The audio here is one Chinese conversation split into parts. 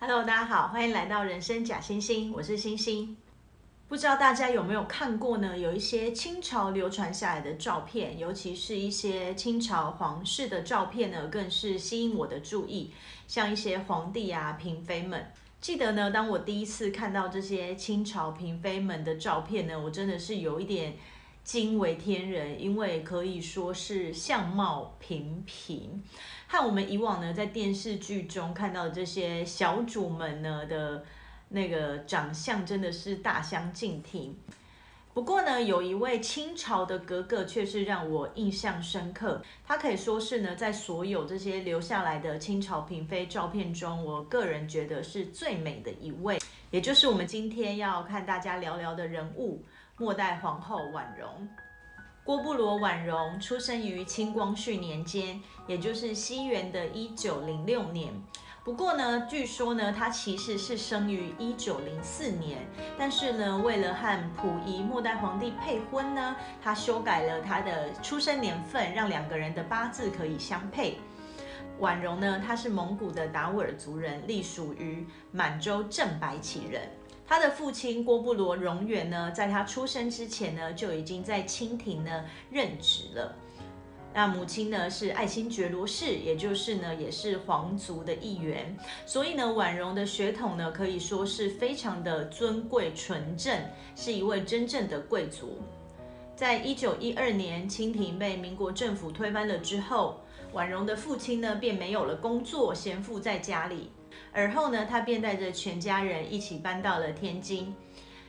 Hello，大家好，欢迎来到人生假星星，我是星星。不知道大家有没有看过呢？有一些清朝流传下来的照片，尤其是一些清朝皇室的照片呢，更是吸引我的注意。像一些皇帝啊、嫔妃们，记得呢，当我第一次看到这些清朝嫔妃们的照片呢，我真的是有一点惊为天人，因为可以说是相貌平平。和我们以往呢，在电视剧中看到的这些小主们呢的那个长相，真的是大相径庭。不过呢，有一位清朝的格格却是让我印象深刻。她可以说是呢，在所有这些留下来的清朝嫔妃照片中，我个人觉得是最美的一位，也就是我们今天要看大家聊聊的人物——末代皇后婉容。郭布罗婉容出生于清光绪年间，也就是西元的一九零六年。不过呢，据说呢，她其实是生于一九零四年。但是呢，为了和溥仪末代皇帝配婚呢，她修改了她的出生年份，让两个人的八字可以相配。婉容呢，她是蒙古的达斡尔族人，隶属于满洲正白旗人。他的父亲郭布罗荣元呢，在他出生之前呢，就已经在清廷呢任职了。那母亲呢是爱新觉罗氏，也就是呢也是皇族的一员。所以呢，婉容的血统呢可以说是非常的尊贵纯正，是一位真正的贵族。在一九一二年，清廷被民国政府推翻了之后，婉容的父亲呢便没有了工作，闲赋在家里。而后呢，他便带着全家人一起搬到了天津。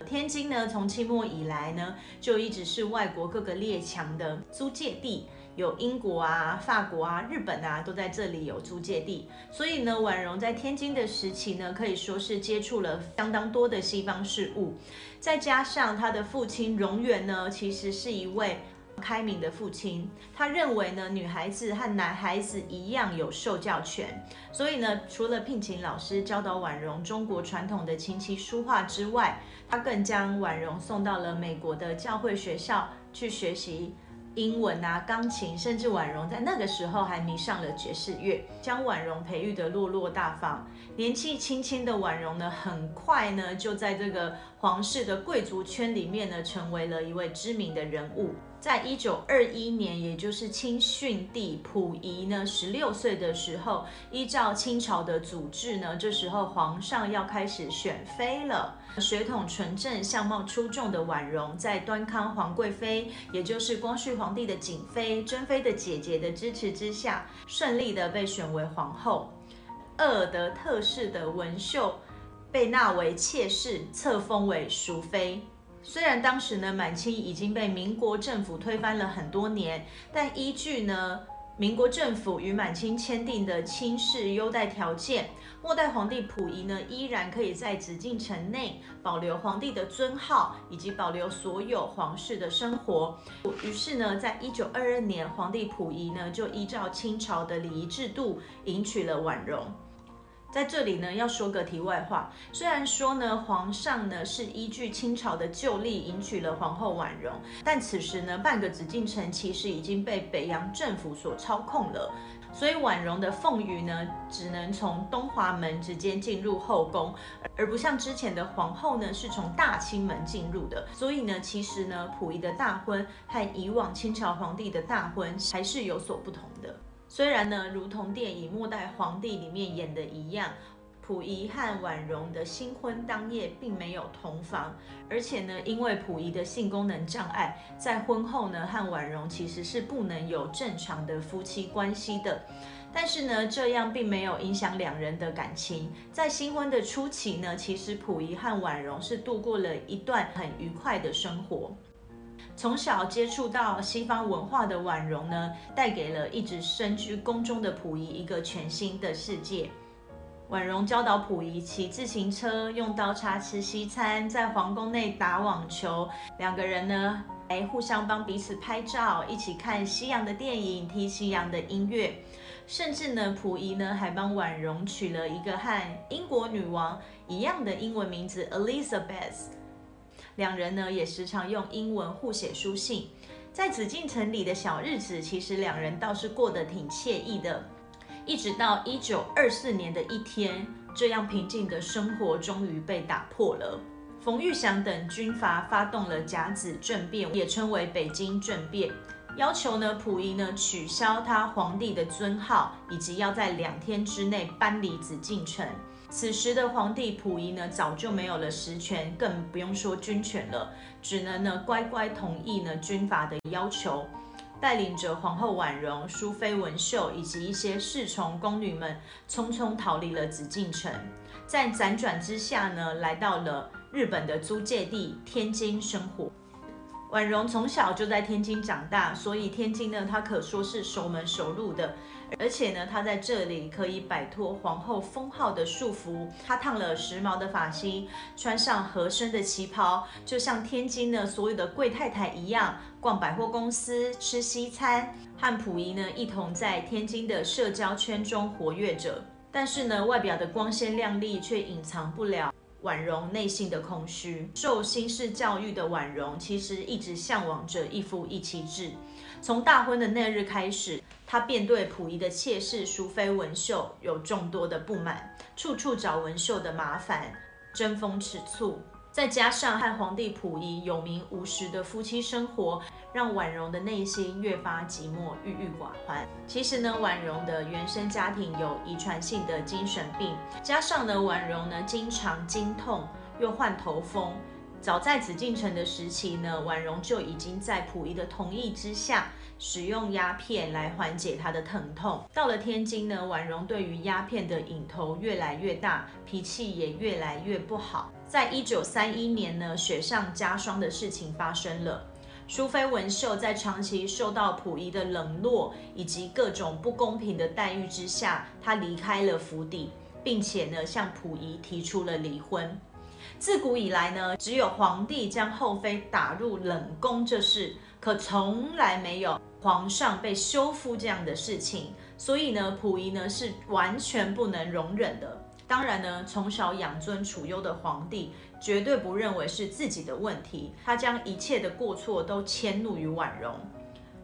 天津呢，从清末以来呢，就一直是外国各个列强的租借地，有英国啊、法国啊、日本啊，都在这里有租借地。所以呢，婉容在天津的时期呢，可以说是接触了相当多的西方事物。再加上他的父亲荣元呢，其实是一位。开明的父亲，他认为呢，女孩子和男孩子一样有受教权，所以呢，除了聘请老师教导婉容中国传统的琴棋书画之外，他更将婉容送到了美国的教会学校去学习英文啊、钢琴，甚至婉容在那个时候还迷上了爵士乐，将婉容培育得落落大方。年纪轻轻的婉容呢，很快呢，就在这个皇室的贵族圈里面呢，成为了一位知名的人物。在一九二一年，也就是清训帝溥仪呢十六岁的时候，依照清朝的祖制呢，这时候皇上要开始选妃了。血统纯正、相貌出众的婉容，在端康皇贵妃，也就是光绪皇帝的景妃、珍妃的姐姐的支持之下，顺利的被选为皇后。鄂尔德特氏的文秀被纳为妾室，册封为淑妃。虽然当时呢，满清已经被民国政府推翻了很多年，但依据呢，民国政府与满清签订的亲事优待条件，末代皇帝溥仪呢，依然可以在紫禁城内保留皇帝的尊号，以及保留所有皇室的生活。于是呢，在一九二二年，皇帝溥仪呢，就依照清朝的礼仪制度，迎娶了婉容。在这里呢，要说个题外话。虽然说呢，皇上呢是依据清朝的旧例迎娶了皇后婉容，但此时呢，半个紫禁城其实已经被北洋政府所操控了。所以婉容的凤羽呢，只能从东华门直接进入后宫，而不像之前的皇后呢，是从大清门进入的。所以呢，其实呢，溥仪的大婚和以往清朝皇帝的大婚还是有所不同的。虽然呢，如同电影《末代皇帝》里面演的一样，溥仪和婉容的新婚当夜并没有同房，而且呢，因为溥仪的性功能障碍，在婚后呢，和婉容其实是不能有正常的夫妻关系的。但是呢，这样并没有影响两人的感情。在新婚的初期呢，其实溥仪和婉容是度过了一段很愉快的生活。从小接触到西方文化的婉容呢，带给了一直身居宫中的溥仪一个全新的世界。婉容教导溥仪骑自行车、用刀叉吃西餐，在皇宫内打网球。两个人呢，还互相帮彼此拍照，一起看西洋的电影，听西洋的音乐。甚至呢，溥仪呢还帮婉容取了一个和英国女王一样的英文名字 Elizabeth。两人呢也时常用英文互写书信，在紫禁城里的小日子，其实两人倒是过得挺惬意的。一直到一九二四年的一天，这样平静的生活终于被打破了。冯玉祥等军阀发动了甲子政变，也称为北京政变，要求呢溥仪呢取消他皇帝的尊号，以及要在两天之内搬离紫禁城。此时的皇帝溥仪呢早就没有了实权，更不用说军权了，只能呢乖乖同意呢军阀的要求。带领着皇后婉容、淑妃文绣以及一些侍从宫女们，匆匆逃离了紫禁城。在辗转之下呢，来到了日本的租界地天津生活。婉容从小就在天津长大，所以天津呢，她可说是熟门熟路的。而且呢，她在这里可以摆脱皇后封号的束缚。她烫了时髦的发型，穿上合身的旗袍，就像天津的所有的贵太太一样，逛百货公司、吃西餐，和溥仪呢一同在天津的社交圈中活跃着。但是呢，外表的光鲜亮丽却隐藏不了。婉容内心的空虚，受新式教育的婉容其实一直向往着一夫一妻制。从大婚的那日开始，她便对溥仪的妾室淑妃文绣有众多的不满，处处找文绣的麻烦，争风吃醋。再加上和皇帝溥仪有名无实的夫妻生活，让婉容的内心越发寂寞、郁郁寡欢。其实呢，婉容的原生家庭有遗传性的精神病，加上呢，婉容呢经常经痛又患头风。早在紫禁城的时期呢，婉容就已经在溥仪的同意之下，使用鸦片来缓解她的疼痛。到了天津呢，婉容对于鸦片的瘾头越来越大，脾气也越来越不好。在一九三一年呢，雪上加霜的事情发生了。淑妃文绣在长期受到溥仪的冷落以及各种不公平的待遇之下，她离开了府邸，并且呢向溥仪提出了离婚。自古以来呢，只有皇帝将后妃打入冷宫这事，可从来没有。皇上被休夫这样的事情，所以呢，溥仪呢是完全不能容忍的。当然呢，从小养尊处优的皇帝绝对不认为是自己的问题，他将一切的过错都迁怒于婉容，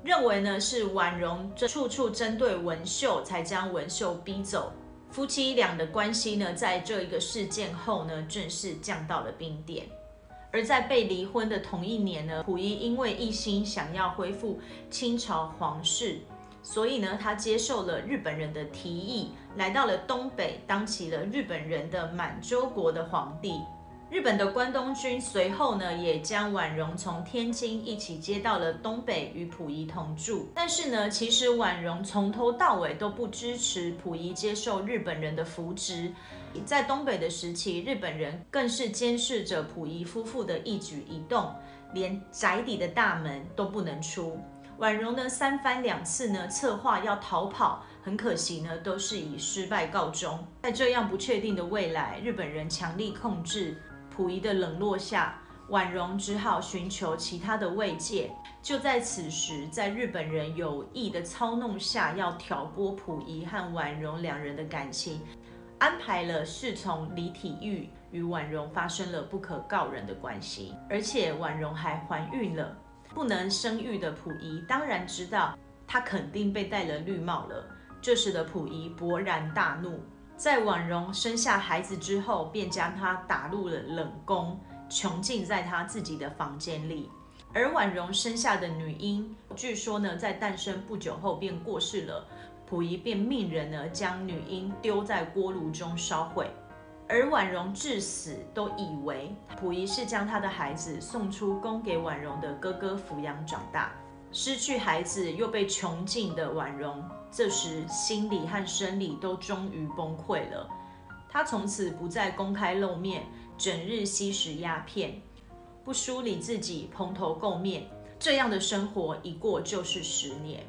认为呢是婉容处处针对文秀，才将文秀逼走。夫妻俩的关系呢，在这一个事件后呢，正式降到了冰点。而在被离婚的同一年呢，溥仪因为一心想要恢复清朝皇室，所以呢，他接受了日本人的提议，来到了东北，当起了日本人的满洲国的皇帝。日本的关东军随后呢，也将婉容从天津一起接到了东北，与溥仪同住。但是呢，其实婉容从头到尾都不支持溥仪接受日本人的扶植。在东北的时期，日本人更是监视着溥仪夫妇的一举一动，连宅邸的大门都不能出。婉容呢，三番两次呢，策划要逃跑，很可惜呢，都是以失败告终。在这样不确定的未来，日本人强力控制。溥仪的冷落下，婉容只好寻求其他的慰藉。就在此时，在日本人有意的操弄下，要挑拨溥仪和婉容两人的感情，安排了侍从李体育与婉容发生了不可告人的关系，而且婉容还怀孕了。不能生育的溥仪当然知道，她肯定被戴了绿帽了。这时的溥仪勃然大怒。在婉容生下孩子之后，便将她打入了冷宫，囚禁在她自己的房间里。而婉容生下的女婴，据说呢，在诞生不久后便过世了。溥仪便命人呢，将女婴丢在锅炉中烧毁。而婉容至死都以为溥仪是将她的孩子送出宫给婉容的哥哥抚养长大。失去孩子又被囚禁的婉容，这时心理和生理都终于崩溃了。她从此不再公开露面，整日吸食鸦片，不梳理自己，蓬头垢面。这样的生活一过就是十年。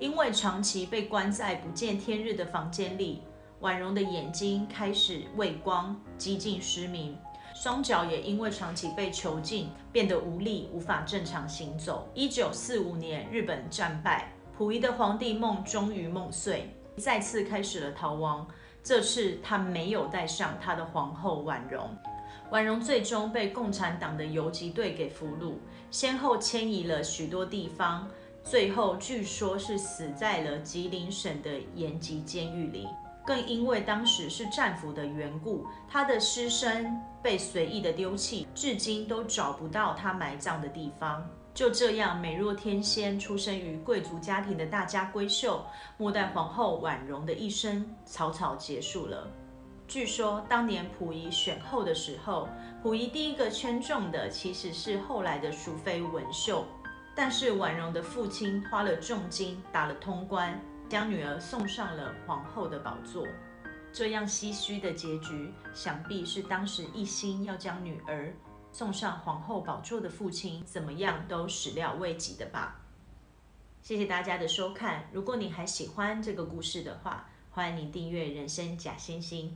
因为长期被关在不见天日的房间里，婉容的眼睛开始畏光，几近失明。双脚也因为长期被囚禁，变得无力，无法正常行走。一九四五年，日本战败，溥仪的皇帝梦终于梦碎，再次开始了逃亡。这次他没有带上他的皇后婉容，婉容最终被共产党的游击队给俘虏，先后迁移了许多地方，最后据说是死在了吉林省的延吉监狱里。更因为当时是战俘的缘故，他的尸身被随意的丢弃，至今都找不到他埋葬的地方。就这样，美若天仙、出生于贵族家庭的大家闺秀，末代皇后婉容的一生草草结束了。据说当年溥仪选后的时候，溥仪第一个圈中的其实是后来的淑妃文绣，但是婉容的父亲花了重金打了通关，将女儿送上了皇后的宝座。这样唏嘘的结局，想必是当时一心要将女儿。送上皇后宝座的父亲，怎么样都始料未及的吧。谢谢大家的收看，如果你还喜欢这个故事的话，欢迎你订阅《人生假星星》。